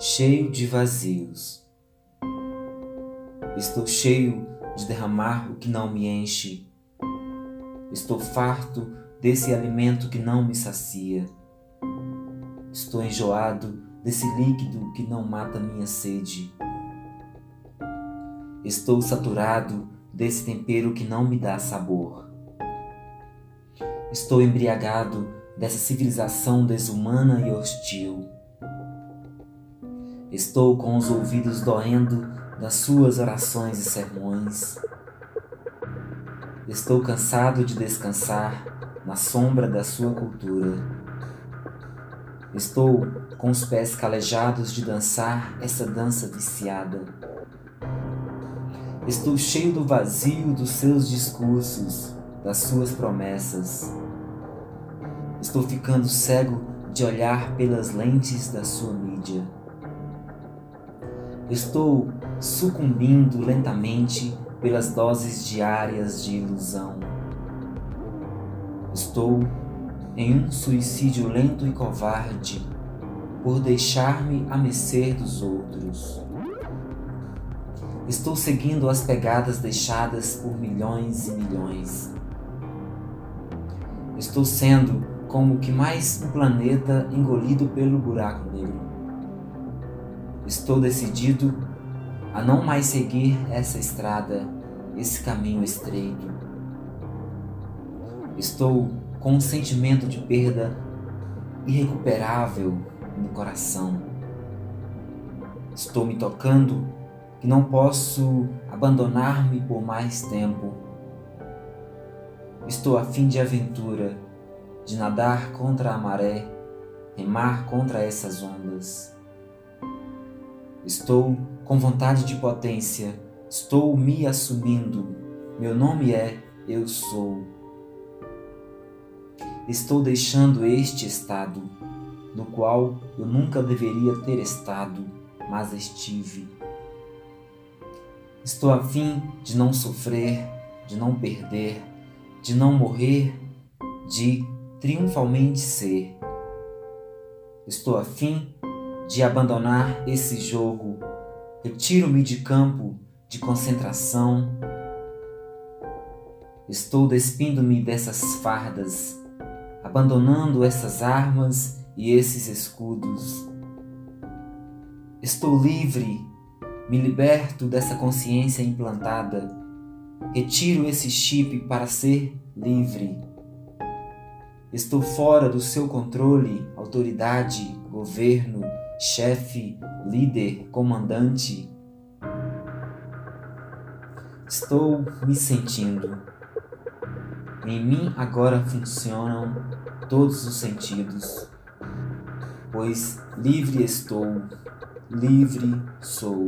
cheio de vazios. Estou cheio de derramar o que não me enche. Estou farto desse alimento que não me sacia. Estou enjoado desse líquido que não mata minha sede. Estou saturado desse tempero que não me dá sabor. Estou embriagado dessa civilização desumana e hostil. Estou com os ouvidos doendo das suas orações e sermões. Estou cansado de descansar na sombra da sua cultura. Estou com os pés calejados de dançar essa dança viciada. Estou cheio do vazio dos seus discursos, das suas promessas. Estou ficando cego de olhar pelas lentes da sua mídia. Estou sucumbindo lentamente pelas doses diárias de ilusão. Estou em um suicídio lento e covarde por deixar-me a mercê dos outros. Estou seguindo as pegadas deixadas por milhões e milhões. Estou sendo como que mais um planeta engolido pelo buraco negro. Estou decidido a não mais seguir essa estrada, esse caminho estreito. Estou com um sentimento de perda irrecuperável no coração. Estou me tocando que não posso abandonar-me por mais tempo. Estou a fim de aventura, de nadar contra a maré, remar contra essas ondas. Estou com vontade de potência, estou me assumindo. Meu nome é Eu Sou. Estou deixando este estado, no qual eu nunca deveria ter estado, mas estive. Estou a fim de não sofrer, de não perder, de não morrer, de triunfalmente ser. Estou a fim de abandonar esse jogo. Retiro-me de campo de concentração. Estou despindo-me dessas fardas, abandonando essas armas e esses escudos. Estou livre, me liberto dessa consciência implantada. Retiro esse chip para ser livre. Estou fora do seu controle, autoridade, governo, chefe, líder, comandante. Estou me sentindo. Em mim agora funcionam todos os sentidos, pois livre estou, livre sou.